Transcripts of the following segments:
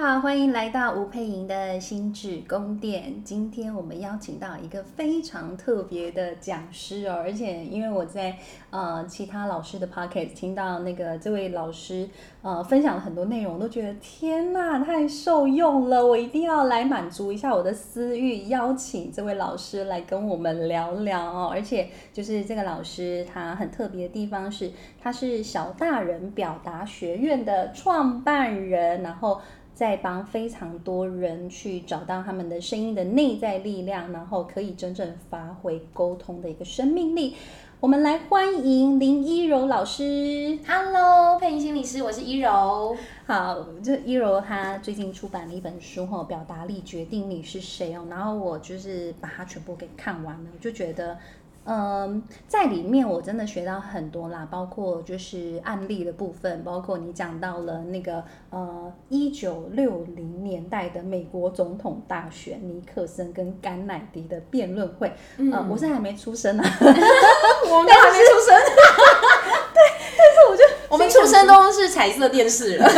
好，欢迎来到吴佩莹的心智宫殿。今天我们邀请到一个非常特别的讲师哦，而且因为我在呃其他老师的 pocket 听到那个这位老师呃分享了很多内容，都觉得天哪，太受用了！我一定要来满足一下我的私欲，邀请这位老师来跟我们聊聊哦。而且就是这个老师他很特别的地方是，他是小大人表达学院的创办人，然后。在帮非常多人去找到他们的声音的内在力量，然后可以真正发挥沟通的一个生命力。我们来欢迎林依柔老师。Hello，配音心理师，我是依柔。好，这依柔她最近出版了一本书哈，表达力决定你是谁哦。然后我就是把它全部给看完了，我就觉得。嗯，在里面我真的学到很多啦，包括就是案例的部分，包括你讲到了那个呃一九六零年代的美国总统大选，尼克森跟甘乃迪的辩论会。嗯、呃，我是还没出生啊，我们都还没出生。对，但是我就我们出生都是彩色电视了。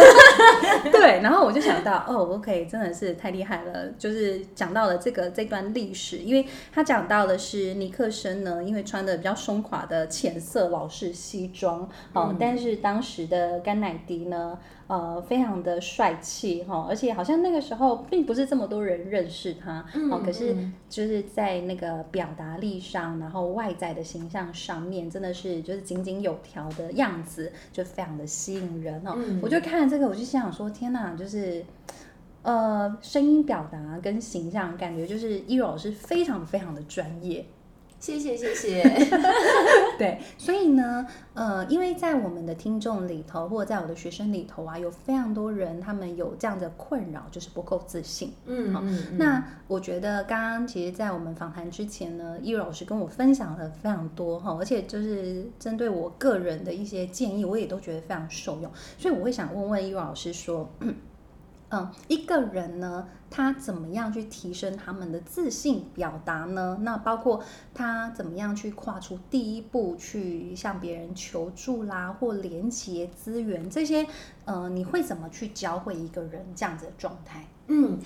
对，然后我就想到，哦，OK，真的是太厉害了，就是讲到了这个这段历史，因为他讲到的是尼克森呢。因为穿的比较松垮的浅色老式西装，哦、嗯，但是当时的甘乃迪呢，呃，非常的帅气哈，而且好像那个时候并不是这么多人认识他，嗯、哦，可是就是在那个表达力上，然后外在的形象上面，真的是就是井井有条的样子，就非常的吸引人哦。嗯、我就看了这个，我就心想说，天哪，就是呃，声音表达跟形象，感觉就是一柔老师非常非常的专业。谢谢谢谢，对，所以呢，呃，因为在我们的听众里头，或者在我的学生里头啊，有非常多人，他们有这样的困扰，就是不够自信。嗯，好，嗯，那我觉得刚刚其实，在我们访谈之前呢，易柔老师跟我分享了非常多哈，而且就是针对我个人的一些建议，我也都觉得非常受用，所以我会想问问易柔老师说。嗯，一个人呢，他怎么样去提升他们的自信表达呢？那包括他怎么样去跨出第一步，去向别人求助啦，或连接资源这些，呃，你会怎么去教会一个人这样子的状态？嗯，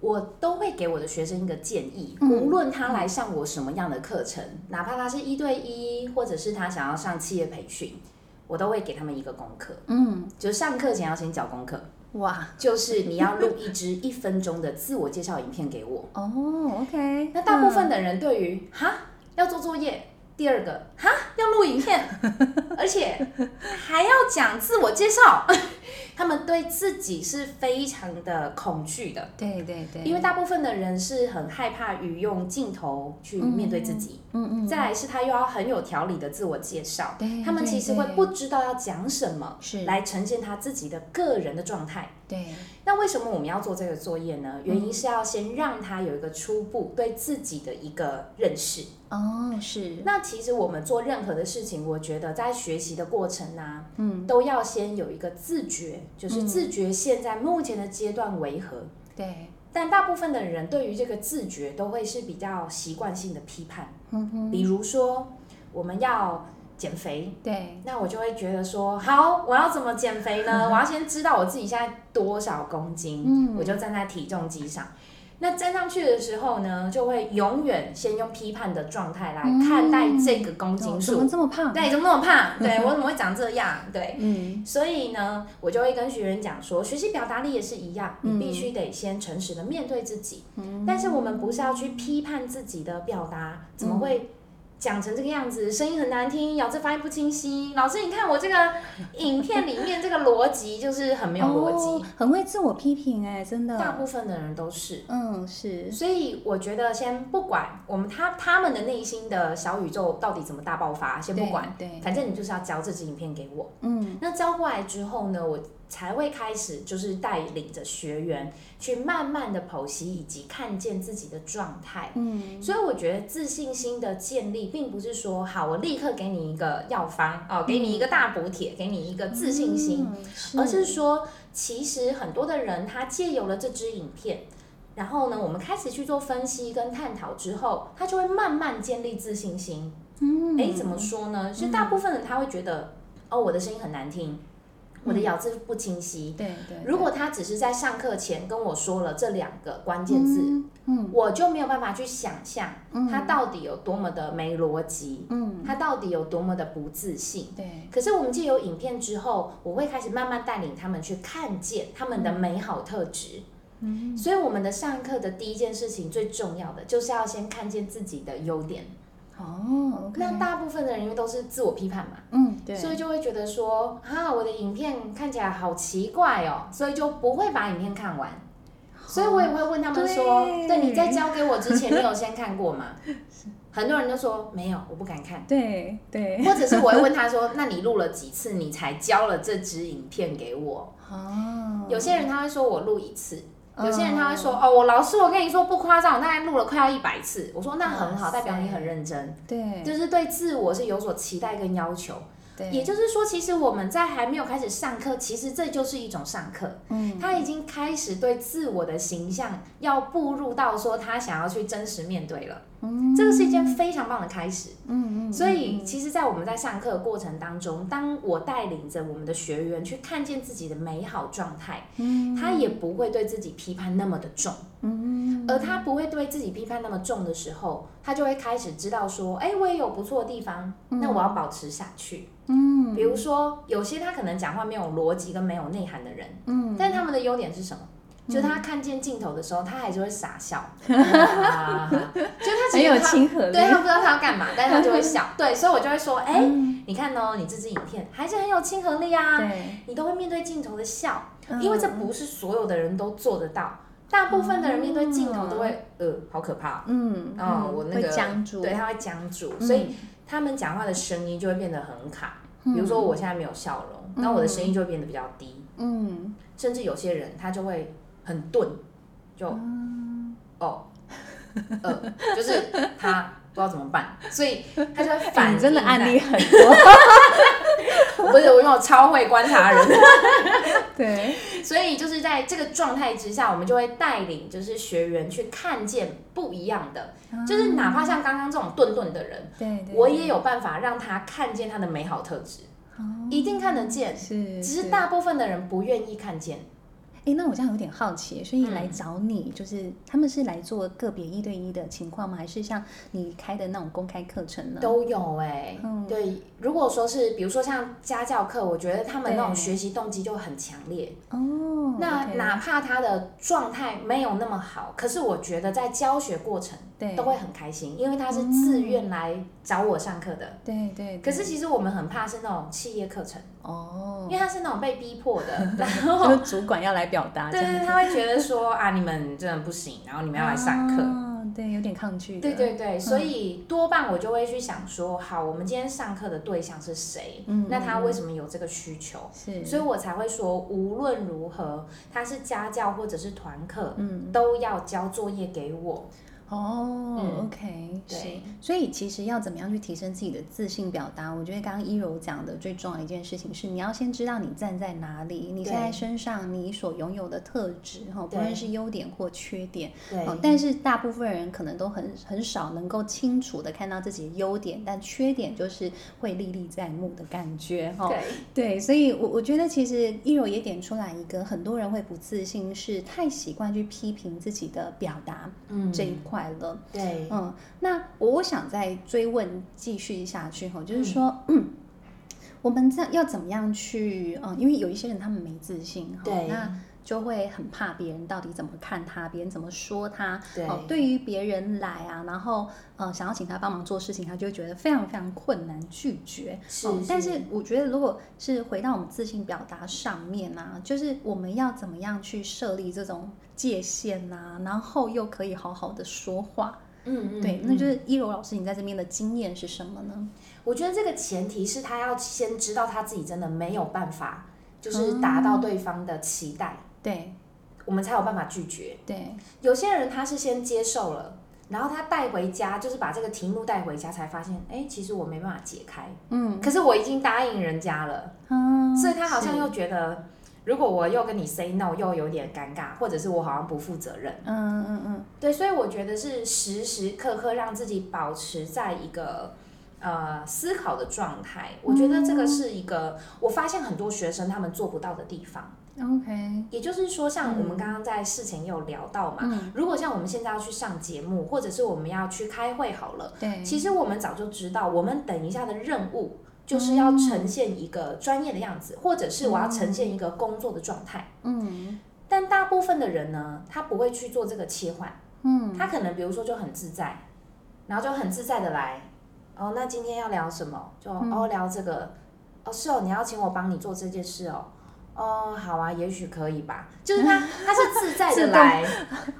我都会给我的学生一个建议，无论他来上我什么样的课程，嗯、哪怕他是一对一，或者是他想要上企业培训，我都会给他们一个功课。嗯，就是上课前要先交功课。哇，就是你要录一支一分钟的自我介绍影片给我哦。Oh, OK，那大部分的人对于哈要做作业，第二个哈要录影片，而且还要讲自我介绍。他们对自己是非常的恐惧的，对对对，因为大部分的人是很害怕于用镜头去面对自己，嗯嗯，嗯，再来是他又要很有条理的自我介绍，对，他们其实会不知道要讲什么，是来呈现他自己的个人的状态，对。那为什么我们要做这个作业呢？原因是要先让他有一个初步对自己的一个认识。哦，是。那其实我们做任何的事情，我觉得在学习的过程呢、啊，嗯，都要先有一个自觉，就是自觉现在目前的阶段为何。对、嗯。但大部分的人对于这个自觉都会是比较习惯性的批判。嗯哼。比如说，我们要。减肥，对，那我就会觉得说，好，我要怎么减肥呢？我要先知道我自己现在多少公斤，嗯，我就站在体重机上。那站上去的时候呢，就会永远先用批判的状态来看待这个公斤数。怎么这么胖？对，怎么那么胖？对，我怎么会长这样？对，嗯，所以呢，我就会跟学员讲说，学习表达力也是一样，你必须得先诚实的面对自己。嗯，但是我们不是要去批判自己的表达，怎么会？讲成这个样子，声音很难听，咬字发音不清晰。老师，你看我这个影片里面这个逻辑就是很没有逻辑，哦，很会自我批评哎，真的。大部分的人都是，嗯，是。所以我觉得先不管我们他他们的内心的小宇宙到底怎么大爆发，先不管，对，对，反正你就是要交这支影片给我。嗯，那交过来之后呢，我。才会开始，就是带领着学员去慢慢的剖析以及看见自己的状态。嗯，所以我觉得自信心的建立，并不是说好，我立刻给你一个药方哦，给你一个大补帖，给你一个自信心，嗯、是而是说，其实很多的人他借由了这支影片，然后呢，我们开始去做分析跟探讨之后，他就会慢慢建立自信心。嗯，哎，怎么说呢？其实大部分人他会觉得，哦，我的声音很难听。我的咬字不清晰。对对。如果他只是在上课前跟我说了这两个关键字，嗯，我就没有办法去想象他到底有多么的没逻辑，嗯，他到底有多么的不自信。对。可是我们借由影片之后，我会开始慢慢带领他们去看见他们的美好特质。嗯。所以我们的上课的第一件事情最重要的就是要先看见自己的优点。哦，那、大部分的人因为都是自我批判嘛，嗯，对，所以就会觉得说，啊，我的影片看起来好奇怪哦，所以就不会把影片看完。哦、所以我也会问他们说，对，对，你在交给我之前，你有先看过吗？很多人都说没有，我不敢看。对对，或者是我会问他说，那你录了几次，你才交了这支影片给我？哦，有些人他会说我录一次。有些人他会说，oh. 哦，我老师，我跟你说不夸张，我大概录了快要一百次。我说那很好，代表你很认真，对，就是对自我是有所期待跟要求。对，也就是说，其实我们在还没有开始上课，其实这就是一种上课。嗯，他已经开始对自我的形象要步入到说他想要去真实面对了。嗯，这个是一件非常棒的开始。嗯嗯，所以其实，在我们在上课的过程当中，当我带领着我们的学员去看见自己的美好状态，嗯，他也不会对自己批判那么的重。嗯，而他不会对自己批判那么重的时候，他就会开始知道说，哎，我也有不错的地方，那我要保持下去。嗯，比如说有些他可能讲话没有逻辑跟没有内涵的人，嗯，但他们的优点是什么？就他看见镜头的时候，他还是会傻笑，就他很有亲和力，对，他不知道他要干嘛，但是他就会笑。对，所以我就会说，哎，你看哦，你这支影片还是很有亲和力啊，你都会面对镜头的笑，因为这不是所有的人都做得到，大部分的人面对镜头都会，呃，好可怕，嗯，啊，我那个僵住，对，他会僵住，所以。他们讲话的声音就会变得很卡，比如说我现在没有笑容，那、嗯、我的声音就会变得比较低，嗯，甚至有些人他就会很钝，就、嗯、哦，呃，就是他不知道怎么办，所以他就会反。真的案例很多，不是我因为我超会观察人，对。所以就是在这个状态之下，我们就会带领就是学员去看见不一样的，嗯、就是哪怕像刚刚这种顿顿的人，对，我也有办法让他看见他的美好特质，嗯、一定看得见，是，只是大部分的人不愿意看见。哎，那我这样有点好奇，所以来找你，嗯、就是他们是来做个别一对一的情况吗？还是像你开的那种公开课程呢？都有哎、欸，嗯、对。如果说是，比如说像家教课，我觉得他们那种学习动机就很强烈哦。那哪怕他的状态没有那么好，可是我觉得在教学过程对都会很开心，因为他是自愿来找我上课的。对对，对。可是其实我们很怕是那种企业课程哦，因为他是那种被逼迫的，然后主管要来。表达对对，他会觉得说啊，你们真的不行，然后你们要来上课，啊，对，有点抗拒。对对对，所以多半我就会去想说，好，我们今天上课的对象是谁？嗯，那他为什么有这个需求？是，所以我才会说，无论如何，他是家教或者是团课，嗯，都要交作业给我。哦、oh，OK，对，所以其实要怎么样去提升自己的自信表达？我觉得刚刚一柔讲的最重要的一件事情是，你要先知道你站在哪里，你现在身上你所拥有的特质，哈，不论是优点或缺点，对，但是大部分人可能都很很少能够清楚的看到自己的优点，但缺点就是会历历在目的感觉，哈，对，对，所以我我觉得其实一柔也点出来一个，很多人会不自信，是太习惯去批评自己的表达，嗯，这一块。了，对，嗯，那我我想再追问继续下去哈，就是说，嗯，我们这样要怎么样去，嗯，因为有一些人他们没自信，对，那就会很怕别人到底怎么看他，别人怎么说他，对，对于别人来啊，然后，嗯，想要请他帮忙做事情，他就会觉得非常非常困难拒绝，是，是，但是我觉得如果是回到我们自信表达上面啊，就是我们要怎么样去设立这种。界限呐、啊，然后又可以好好的说话，嗯，嗯，对，那就是一柔老师，你在这边的经验是什么呢？我觉得这个前提是他要先知道他自己真的没有办法，就是达到对方的期待，嗯、对，我们才有办法拒绝。对，有些人他是先接受了，然后他带回家，就是把这个题目带回家，才发现，哎，其实我没办法解开，嗯，可是我已经答应人家了，嗯，所以他好像又觉得。如果我又跟你 say no，又有点尴尬，或者是我好像不负责任。嗯嗯嗯，对，所以我觉得是时时刻刻让自己保持在一个呃思考的状态。我觉得这个是一个，我发现很多学生他们做不到的地方。OK，也就是说，像我们刚刚在事前也有聊到嘛，嗯、如果像我们现在要去上节目，或者是我们要去开会好了，对，其实我们早就知道，我们等一下的任务就是要呈现一个专业的样子，嗯、或者是我要呈现一个工作的状态，嗯，但大部分的人呢，他不会去做这个切换，嗯，他可能比如说就很自在，然后就很自在的来，哦，那今天要聊什么？就、嗯、哦聊这个，哦是哦，你要请我帮你做这件事哦。哦，好啊，也许可以吧。就是他，他是自在的来，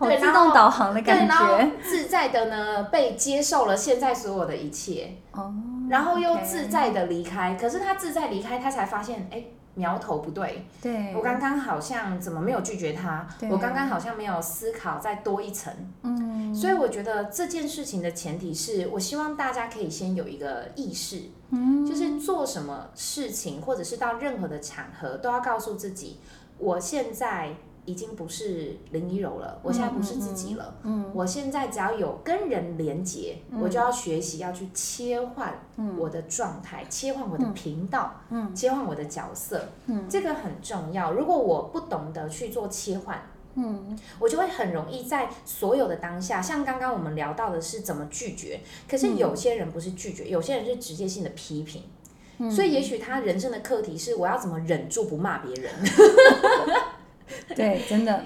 对，自动导航的感觉，自在的呢，被接受了现在所有的一切，哦，然后又自在的离开。可是他自在离开，他才发现，哎。苗头不对，对，我刚刚好像怎么没有拒绝他？我刚刚好像没有思考再多一层，嗯，所以我觉得这件事情的前提是我希望大家可以先有一个意识，嗯，就是做什么事情或者是到任何的场合都要告诉自己，我现在。已经不是林一柔了，我现在不是自己了。嗯，嗯，我现在只要有跟人连接，嗯，我就要学习要去切换我的状态，嗯，切换我的频道，嗯，切换我的角色，嗯，这个很重要。如果我不懂得去做切换，嗯，我就会很容易在所有的当下，像刚刚我们聊到的是怎么拒绝，可是有些人不是拒绝，有些人是直接性的批评，嗯，所以也许他人生的课题是我要怎么忍住不骂别人。对，真的，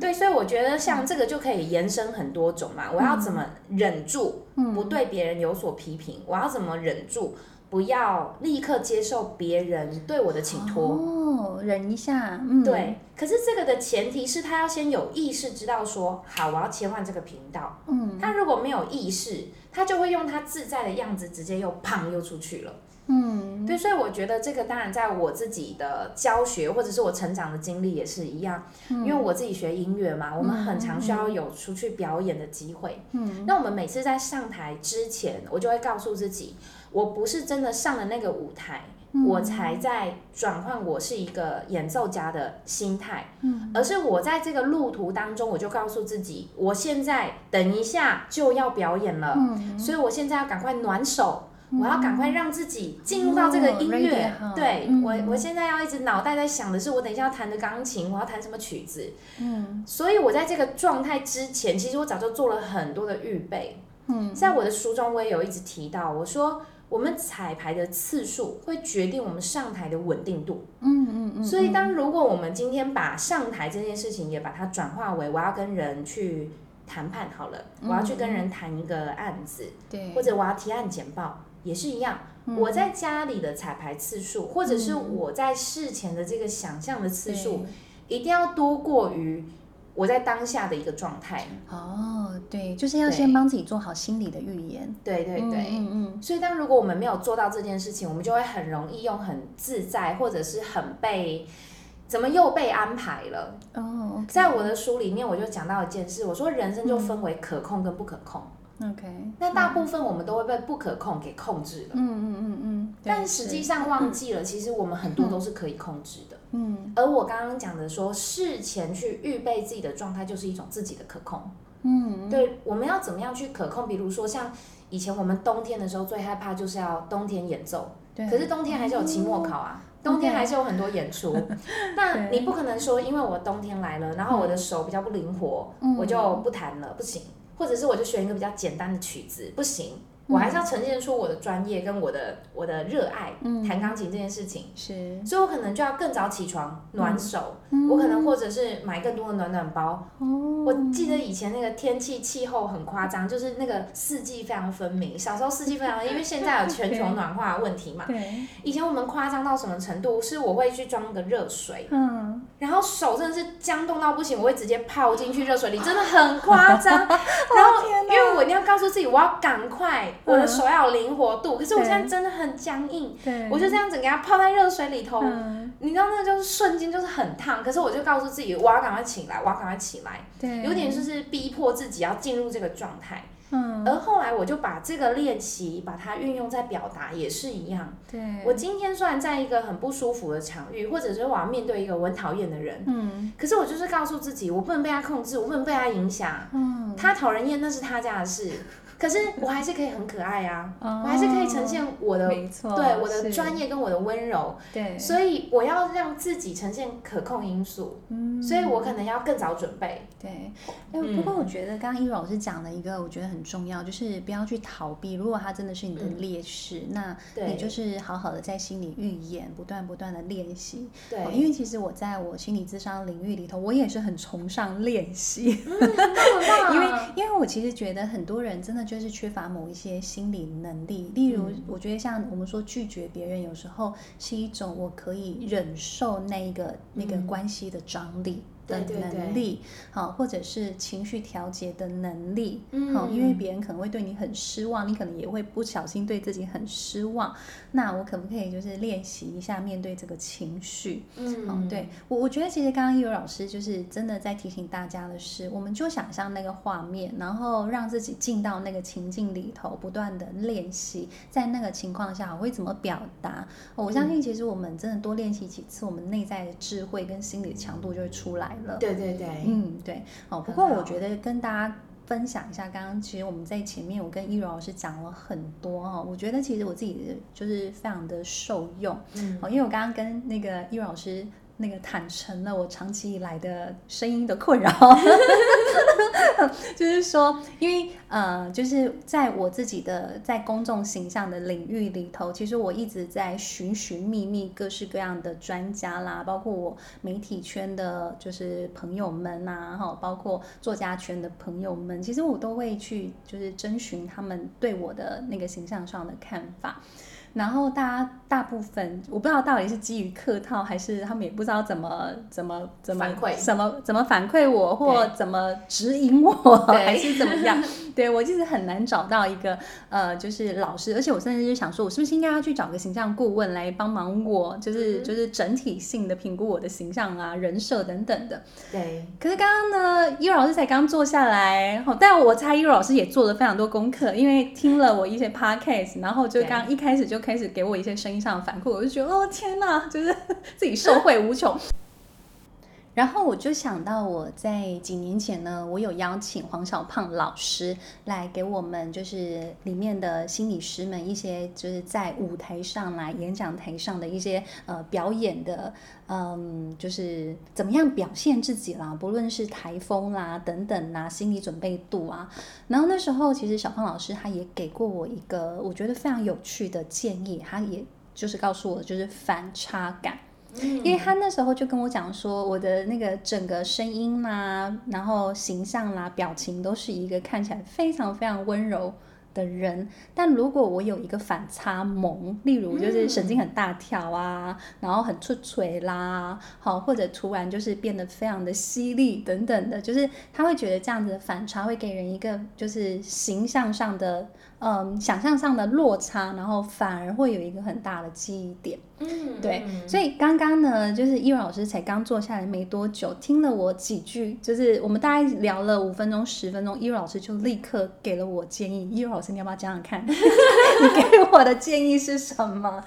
对，所以我觉得像这个就可以延伸很多种嘛。我要怎么忍住不对别人有所批评？我要怎么忍住不要立刻接受别人对我的请托？哦，忍一下，嗯，对。可是这个的前提是他要先有意识，知道说好，我要切换这个频道。嗯，他如果没有意识，他就会用他自在的样子，直接又胖又出去了。嗯，对，所以我觉得这个当然在我自己的教学或者是我成长的经历也是一样，嗯，因为我自己学音乐嘛，我们很常需要有出去表演的机会。嗯，那我们每次在上台之前，我就会告诉自己，我不是真的上了那个舞台，嗯，我才在转换我是一个演奏家的心态，嗯，而是我在这个路途当中，我就告诉自己，我现在等一下就要表演了，嗯，所以我现在要赶快暖手。我要赶快让自己进入到这个音乐，哦、对、嗯、我，我现在要一直脑袋在想的是，我等一下要弹的钢琴，我要弹什么曲子。嗯，所以我在这个状态之前，其实我早就做了很多的预备。嗯，在我的书中，我也有一直提到，我说我们彩排的次数会决定我们上台的稳定度。嗯嗯嗯。所以，当如果我们今天把上台这件事情也把它转化为我要跟人去谈判好了，我要去跟人谈一个案子，对，或者我要提案简报。也是一样，我在家里的彩排次数，或者是我在事前的这个想象的次数，一定要多过于我在当下的一个状态。哦，对，就是要先帮自己做好心理的预言。对对对，嗯嗯。所以，当如果我们没有做到这件事情，我们就会很容易用很自在，或者是很被怎么又被安排了。哦，在我的书里面，我就讲到一件事，我说人生就分为可控跟不可控。OK，那大部分我们都会被不可控给控制了。嗯嗯嗯嗯。但实际上忘记了，其实我们很多都是可以控制的。嗯。而我刚刚讲的说，事前去预备自己的状态，就是一种自己的可控。嗯。对，我们要怎么样去可控？比如说，像以前我们冬天的时候，最害怕就是要冬天演奏。对。可是冬天还是有期末考啊，冬天还是有很多演出。那你不可能说，因为我冬天来了，然后我的手比较不灵活，我就不弹了，不行。或者是我就选一个比较简单的曲子，不行。我还是要呈现出我的专业跟我的我的热爱，弹钢琴这件事情。是，所以我可能就要更早起床暖手，我可能或者是买更多的暖暖包。我记得以前那个天气气候很夸张，就是那个四季非常分明。小时候四季非常，因为现在有全球 暖化的问题嘛。对。以前我们夸张到什么程度？是我会去装个热水，嗯，然后手真的是僵冻到不行，我会直接泡进去热水里，真的很夸张。然后因为我一定要告诉自己，我要赶快。我的手要有灵活度，可是我现在真的很僵硬，我就这样子给它泡在热水里头，嗯、你知道那个就是瞬间就是很烫，可是我就告诉自己，我要赶快起来，我要赶快起来，对，有点就是逼迫自己要进入这个状态。嗯，而后来我就把这个练习，把它运用在表达也是一样。对，我今天虽然在一个很不舒服的场域，或者是我要面对一个我很讨厌的人，嗯，可是我就是告诉自己，我不能被他控制，我不能被他影响。嗯，他讨人厌那是他家的事。可是我还是可以很可爱啊，哦、我还是可以呈现我的，没错，对我的专业跟我的温柔，对，所以我要让自己呈现可控因素，嗯，所以我可能要更早准备，对。哎，不过我觉得刚刚依柔老师讲了一个，我觉得很重要，就是不要去逃避。如果他真的是你的劣势，嗯、那你就是好好的在心里预演，不断不断的练习。对、哦，因为其实我在我心理智商领域里头，我也是很崇尚练习。嗯、因为因为我其实觉得很多人真的就是缺乏某一些心理能力，例如，我觉得像我们说拒绝别人，有时候是一种我可以忍受那个那个关系的张力。的能力，好，或者是情绪调节的能力，好，因为别人可能会对你很失望，你可能也会不小心对自己很失望。那我可不可以就是练习一下面对这个情绪？嗯，对我，我觉得其实刚刚依柔老师就是真的在提醒大家的是，我们就想象那个画面，然后让自己进到那个情境里头，不断的练习，在那个情况下我会怎么表达？我相信其实我们真的多练习几次，我们内在的智慧跟心理强度就会出来。对对对，嗯对，哦，不过我觉得跟大家分享一下，刚刚其实我们在前面我跟一柔老师讲了很多哈，我觉得其实我自己就是非常的受用，嗯，因为我刚刚跟那个一柔老师。那个坦诚了我长期以来的声音的困扰，就是说，因为呃，就是在我自己的在公众形象的领域里头，其实我一直在寻寻觅觅各式各样的专家啦，包括我媒体圈的，就是朋友们呐，哈，包括作家圈的朋友们，其实我都会去就是征询他们对我的那个形象上的看法。然后大家大部分我不知道到底是基于客套，还是他们也不知道怎么怎么怎么反馈，怎么怎么反馈我，或怎么指引我，还是怎么样？对，我其实很难找到一个呃，就是老师，而且我甚至就想说，我是不是应该要去找个形象顾问来帮忙我，就是、嗯、就是整体性的评估我的形象啊、人设等等的。对。可是刚刚呢，依柔老师才刚坐下来，但我猜依柔老师也做了非常多功课，因为听了我一些 podcast，然后就刚一开始就。开始给我一些声音上的反馈，我就觉得哦天哪，就是 自己受惠无穷。然后我就想到我在几年前呢，我有邀请黄小胖老师来给我们，就是里面的心理师们一些，就是在舞台上来演讲台上的一些呃表演的，嗯，就是怎么样表现自己啦，不论是台风啦等等啦，心理准备度啊。然后那时候其实小胖老师他也给过我一个我觉得非常有趣的建议，他也就是告诉我就是反差感。因为他那时候就跟我讲说，我的那个整个声音啦，然后形象啦，表情都是一个看起来非常非常温柔的人，但如果我有一个反差萌，例如就是神经很大条啊，然后很出锤啦，好，或者突然就是变得非常的犀利等等的，就是他会觉得这样子的反差会给人一个就是形象上的嗯想象上的落差，然后反而会有一个很大的记忆点。嗯，对，所以刚刚呢，就是依柔老师才刚坐下来没多久，听了我几句，就是我们大概聊了五分钟、十分钟，依柔老师就立刻给了我建议。依柔老师，你要不要讲讲看？你给我的建议是什么？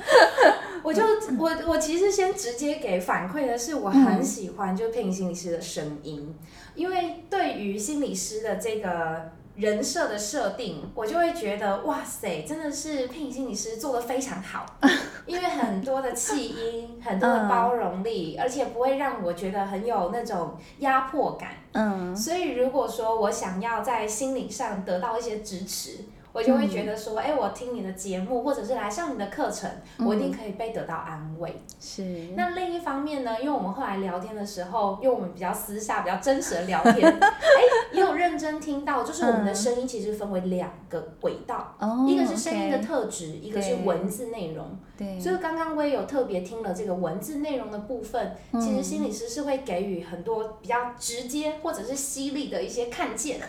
我就我我其实先直接给反馈的是，我很喜欢就配音心理师的声音，因为对于心理师的这个。人设的设定，我就会觉得哇塞，真的是配音心理师做的非常好，因为很多的气音，很多的包容力，而且不会让我觉得很有那种压迫感。嗯，所以如果说我想要在心理上得到一些支持。我就会觉得说，哎、嗯欸，我听你的节目，或者是来上你的课程，嗯、我一定可以被得到安慰。是。那另一方面呢，因为我们后来聊天的时候，因为我们比较私下、比较真实的聊天，哎、欸，也有认真听到，就是我们的声音其实分为两个轨道，嗯、一个是声音的特质，哦 okay、一个是文字内容。对。所以刚刚我也有特别听了这个文字内容的部分，嗯、其实心理师是会给予很多比较直接或者是犀利的一些看见。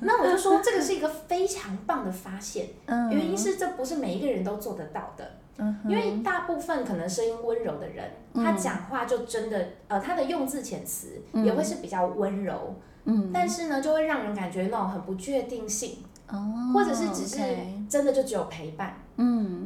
那我就说，这个是一个非常棒的发发现，原因是这不是每一个人都做得到的，因为大部分可能声音温柔的人，他讲话就真的，呃，他的用字遣词也会是比较温柔，但是呢，就会让人感觉那种很不确定性，或者是只是真的就只有陪伴，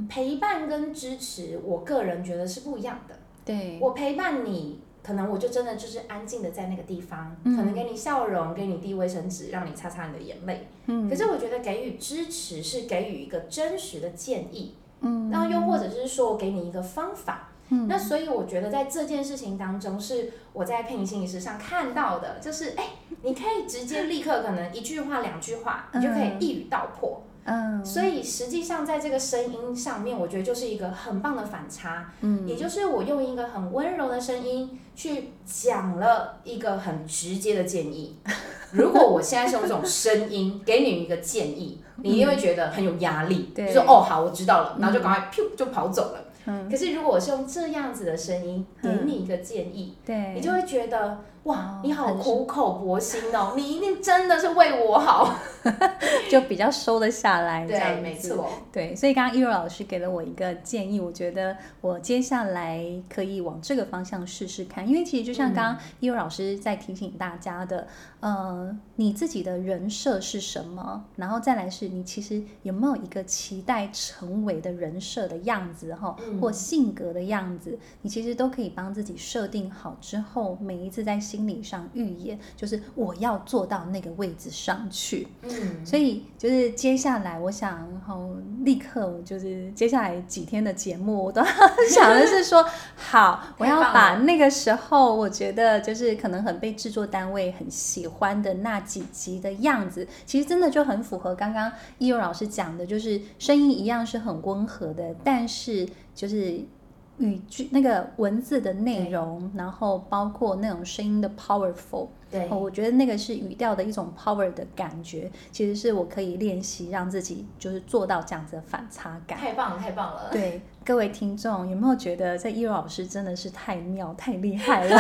陪伴跟支持，我个人觉得是不一样的，对，我陪伴你。可能我就真的就是安静的在那个地方，嗯、可能给你笑容，给你递卫生纸，让你擦擦你的眼泪。嗯，可是我觉得给予支持是给予一个真实的建议。嗯，然后又或者是说我给你一个方法。嗯，那所以我觉得在这件事情当中，是我在配音心理师上看到的，就是哎，你可以直接立刻可能一句话两句话，你就可以一语道破。嗯，所以实际上在这个声音上面，我觉得就是一个很棒的反差。嗯，也就是我用一个很温柔的声音去讲了一个很直接的建议。如果我现在是用这种声音给你一个建议，你一定会觉得很有压力。对，就说哦好，我知道了，然后就赶快噗就跑走了。嗯，可是如果我是用这样子的声音给你一个建议，对，你就会觉得哇，你好苦口婆心哦，你一定真的是为我好。就比较收得下来，对，没错，对，所以刚刚一柔老师给了我一个建议，我觉得我接下来可以往这个方向试试看，因为其实就像刚刚一柔老师在提醒大家的，嗯、呃，你自己的人设是什么，然后再来是你其实有没有一个期待成为的人设的样子哈，或性格的样子，你其实都可以帮自己设定好之后，每一次在心理上预演，就是我要做到那个位置上去。嗯，所以就是接下来，我想，然后立刻就是接下来几天的节目，我都想的是说，好，我要把那个时候我觉得就是可能很被制作单位很喜欢的那几集的样子，其实真的就很符合刚刚一柔老师讲的，就是声音一样是很温和的，但是就是语句那个文字的内容，然后包括那种声音的 powerful。对，我觉得那个是语调的一种 power 的感觉，其实是我可以练习让自己就是做到这样子的反差感。太棒了，太棒了！对。各位听众有没有觉得这依柔老师真的是太妙太厉害了？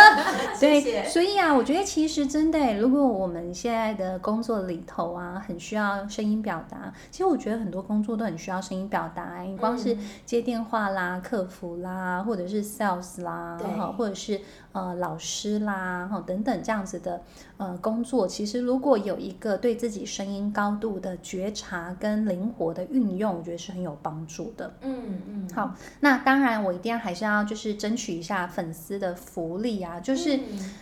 对，谢谢。所以啊，我觉得其实真的，如果我们现在的工作里头啊，很需要声音表达，其实我觉得很多工作都很需要声音表达。你光是接电话啦、客服啦，或者是 sales 啦，哈，或者是呃老师啦，哈等等这样子的呃工作，其实如果有一个对自己声音高度的觉察跟灵活的运用，我觉得是很有帮助的。嗯。嗯，好，那当然，我一定要还是要就是争取一下粉丝的福利啊，就是。嗯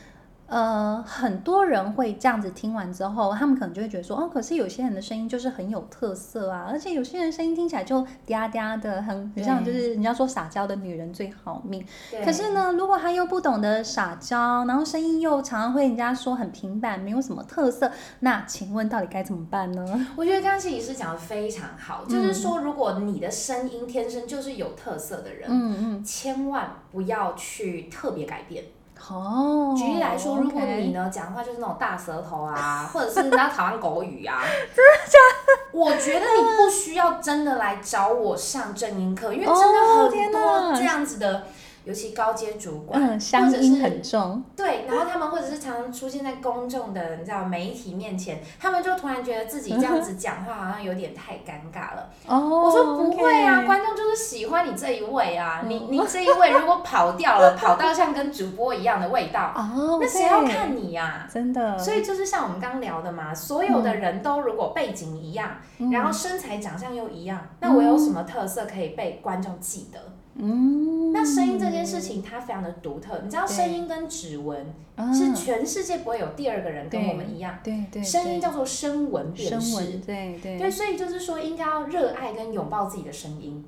呃，很多人会这样子听完之后，他们可能就会觉得说，哦，可是有些人的声音就是很有特色啊，而且有些人声音听起来就嗲嗲的，很很像就是人家说撒娇的女人最好命。可是呢，如果他又不懂得撒娇，然后声音又常常会人家说很平板，没有什么特色，那请问到底该怎么办呢？我觉得刚刚心理师讲的非常好，嗯，就是说，如果你的声音天生就是有特色的人，嗯嗯，千万不要去特别改变。哦，举例来说，如果你呢讲话就是那种大舌头啊，或者是那台湾狗语啊，真的假的？我觉得你不需要真的来找我上正音课，因为真的很多这样子的。尤其高阶主管，嗯，乡音很重，对，然后他们或者是常常出现在公众的，你知道媒体面前，他们就突然觉得自己这样子 讲话好像有点太尴尬了。哦，我说不会啊.观众就是喜欢你这一位啊，你你这一位如果跑掉了，跑到像跟主播一样的味道，哦，那谁要看你呀？啊？真的，所以就是像我们刚聊的嘛，所有的人都如果背景一样，嗯，然后身材长相又一样，嗯，那我有什么特色可以被观众记得？嗯，那声音这件事情它非常的独特，你知道声音跟指纹是全世界不会有第二个人跟我们一样，对对，声音叫做声纹辨识，对对。对，所以就是说应该要热爱跟拥抱自己的声音，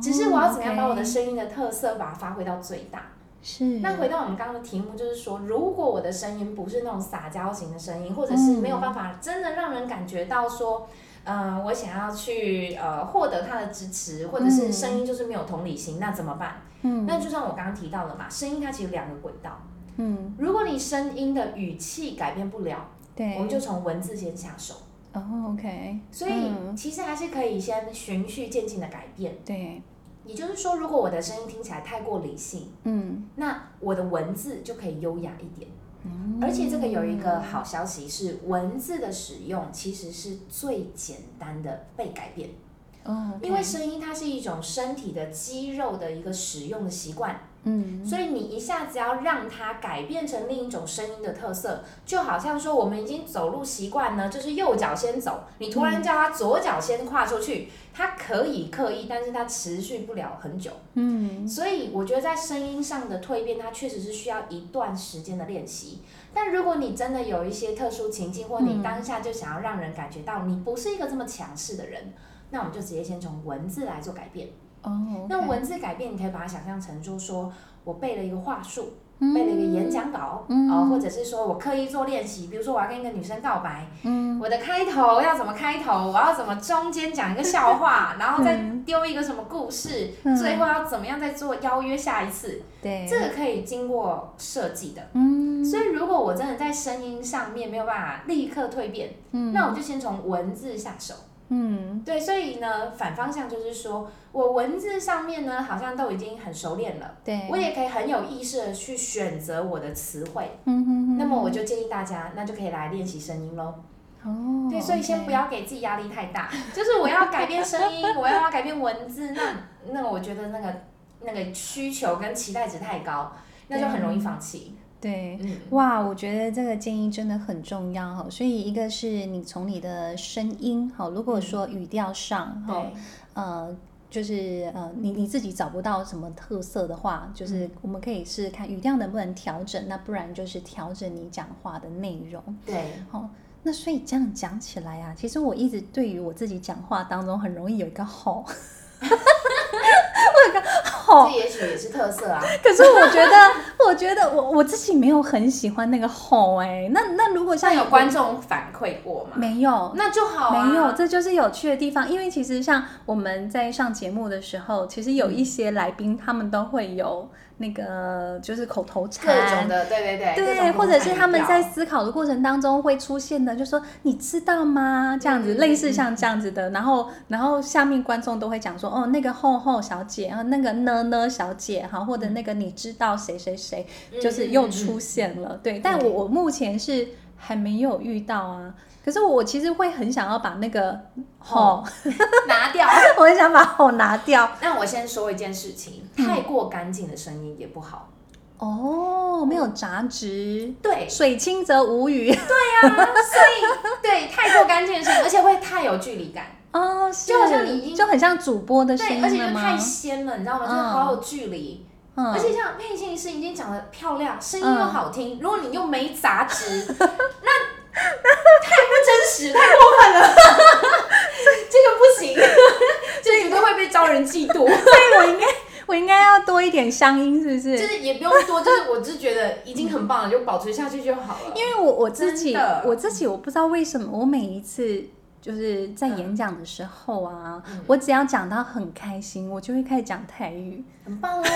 只是我要怎么样把我的声音的特色把它发挥到最大？是。那回到我们刚刚的题目，就是说如果我的声音不是那种撒娇型的声音，或者是没有办法真的让人感觉到说。嗯、呃，我想要去呃获得他的支持，或者是声音就是没有同理心，嗯、那怎么办？嗯，那就像我刚刚提到了嘛，声音它其实两个轨道。嗯，如果你声音的语气改变不了，对，我们就从文字先下手。哦，OK。所以、嗯、其实还是可以先循序渐进的改变。对，也就是说，如果我的声音听起来太过理性，嗯，那我的文字就可以优雅一点。而且这个有一个好消息是，文字的使用其实是最简单的被改变。哦，因为声音它是一种身体的肌肉的一个使用的习惯。嗯，所以你一下子要让它改变成另一种声音的特色，就好像说我们已经走路习惯呢，就是右脚先走，你突然叫它左脚先跨出去，他可以刻意，但是它持续不了很久。嗯，所以我觉得在声音上的蜕变，它确实是需要一段时间的练习。但如果你真的有一些特殊情境，或你当下就想要让人感觉到你不是一个这么强势的人，那我们就直接先从文字来做改变。哦，oh. 那文字改变，你可以把它想象成，就是说我背了一个话术，嗯、背了一个演讲稿，嗯、哦，或者是说我刻意做练习，比如说我要跟一个女生告白，嗯，我的开头要怎么开头，我要怎么中间讲一个笑话，然后再丢一个什么故事，嗯、最后要怎么样再做邀约下一次，对，这个可以经过设计的，嗯，所以如果我真的在声音上面没有办法立刻蜕变，嗯，那我就先从文字下手。嗯，对，所以呢，反方向就是说，我文字上面呢，好像都已经很熟练了，对，我也可以很有意识的去选择我的词汇，嗯哼哼，那么我就建议大家，那就可以来练习声音喽。哦，对，所以先不要给自己压力太大，就是我要改变声音，我要改变文字，那那我觉得那个那个需求跟期待值太高，那就很容易放弃。对，哇，我觉得这个建议真的很重要哈。所以一个是你从你的声音，好，如果说语调上，哈、嗯，呃，就是呃，你你自己找不到什么特色的话，就是我们可以试试看语调能不能调整，那不然就是调整你讲话的内容。对，好，那所以这样讲起来啊，其实我一直对于我自己讲话当中很容易有一个 吼。这也许也是特色啊。可是我觉得，我觉得我我自己没有很喜欢那个吼哎。那那如果像有观众反馈过吗？没有，那就好啊。没有，这就是有趣的地方。因为其实像我们在上节目的时候，其实有一些来宾他们都会有。那个就是口头禅，各种的，对对对，对，或者是他们在思考的过程当中会出现的，就说你知道吗？这样子，类似像这样子的，然后然后下面观众都会讲说，哦，那个后后小姐，然后那个呢呢小姐，哈，或者那个你知道谁谁谁，就是又出现了，对，但我我目前是还没有遇到啊。可是我其实会很想要把那个吼拿掉，我很想把吼拿掉。那我先说一件事情，太过干净的声音也不好。哦，没有杂质。对，水清则无鱼。对呀，所以对太过干净的声音，而且会太有距离感。哦，就好像你已经就很像主播的声音而且就太仙了，你知道吗？就是好有距离。嗯。而且像佩欣是已经长得漂亮，声音又好听，如果你又没杂质，那。太不真实，太过分了，这个不行，这绝对会被招人嫉妒。所以我应该，我应该要多一点乡音，是不是？就是也不用多，就是我只觉得已经很棒了，就保持下去就好了。因为我我自己，我自己我不知道为什么，我每一次。就是在演讲的时候啊，嗯、我只要讲到很开心，我就会开始讲台语，很棒啊！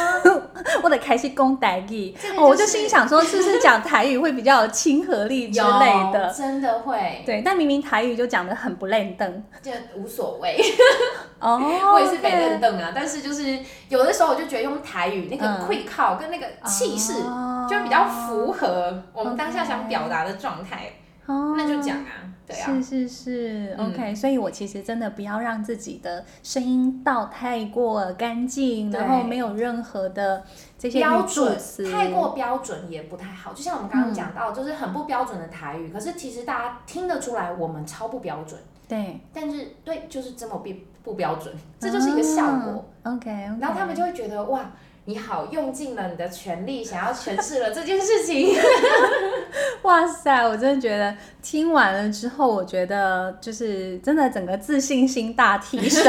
我的开心讲台语，我就心想说，是不是讲台语会比较有亲和力之类的？真的会。对，但明明台语就讲的很不轮转，就无所谓。哦，我也是没轮转啊，但是就是有的时候我就觉得用台语那个气口跟那个气势，就比较符合我们当下想表达的状态。哦，那就讲啊。对啊是是是，OK，所以我其实真的不要让自己的声音到太过干净，然后没有任何的这些标准，太过标准也不太好。就像我们刚刚讲到，就是很不标准的台语，可是其实大家听得出来我们超不标准。对，但是对，就是这么不不标准，这就是一个效果。OK，然后他们就会觉得哇。你好，用尽了你的全力，想要诠释了这件事情。哇塞，我真的觉得听完了之后，我觉得就是真的整个自信心大提升。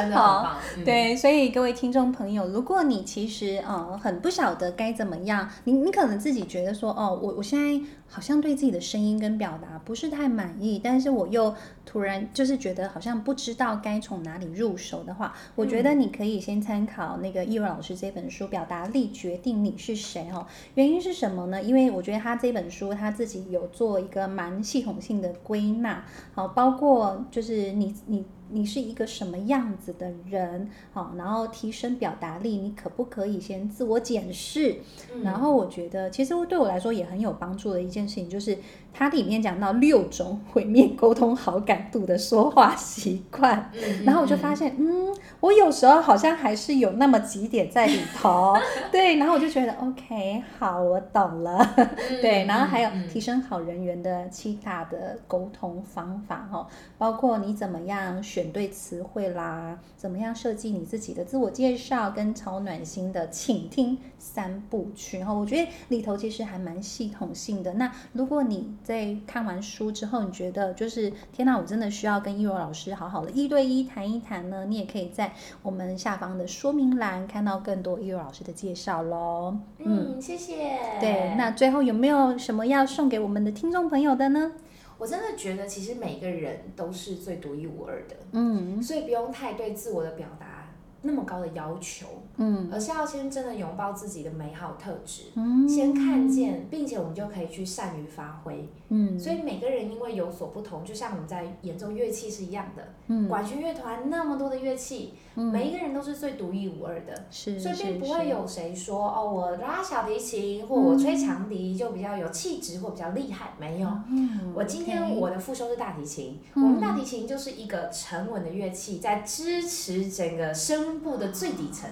真的很棒，对，所以各位听众朋友，如果你其实呃很不晓得该怎么样，你你可能自己觉得说，哦，我我现在好像对自己的声音跟表达不是太满意，但是我又突然就是觉得好像不知道该从哪里入手的话，我觉得你可以先参考那个易柔老师这本书《表达力决定你是谁》哦。原因是什么呢？因为我觉得他这本书他自己有做一个蛮系统性的归纳，好，包括就是你你。你是一个什么样子的人，好，然后提升表达力，你可不可以先自我检视？嗯、然后我觉得，其实对我来说也很有帮助的一件事情，就是它里面讲到六种毁灭沟通好感度的说话习惯，嗯、然后我就发现，嗯，我有时候好像还是有那么几点在里头，对，然后我就觉得，OK，好，我懂了，对，然后还有提升好人缘的七大的沟通方法，哦，包括你怎么样选。选对词汇啦，怎么样设计你自己的自我介绍跟超暖心的倾听三部曲哈？我觉得里头其实还蛮系统性的。那如果你在看完书之后，你觉得就是天哪，我真的需要跟一柔老师好好的一对一谈一谈呢？你也可以在我们下方的说明栏看到更多一柔老师的介绍喽。嗯，谢谢。对，那最后有没有什么要送给我们的听众朋友的呢？我真的觉得，其实每个人都是最独一无二的，嗯，所以不用太对自我的表达那么高的要求，嗯，而是要先真的拥抱自己的美好特质，嗯，先看见，并且我们就可以去善于发挥，嗯，所以每个人因为有所不同，就像我们在演奏乐器是一样的，嗯，管弦乐团那么多的乐器，嗯，每一个人都是最独一无二的，是，所以并不会有谁说哦，我拉小提琴或我吹长笛就比较有气质或比较厉害，没有，嗯，我今天我的副修是大提琴，我们大提琴就是一个沉稳的乐器，在支持整个声。声部的最底层，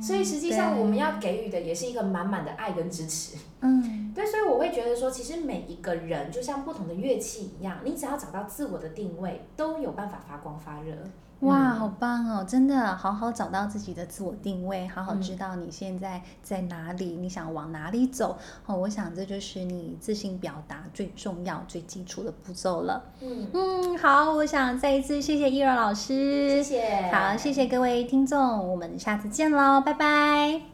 所以实际上我们要给予的也是一个满满的爱跟支持。嗯，对，所以我会觉得说，其实每一个人就像不同的乐器一样，你只要找到自我的定位，都有办法发光发热。哇，好棒哦！真的，好好找到自己的自我定位，好好知道你现在在哪里，嗯、你想往哪里走。哦，我想这就是你自信表达最重要、最基础的步骤了。嗯嗯，好，我想再一次谢谢伊柔老师，谢谢，好，谢谢各位听众，我们下次见喽，拜拜。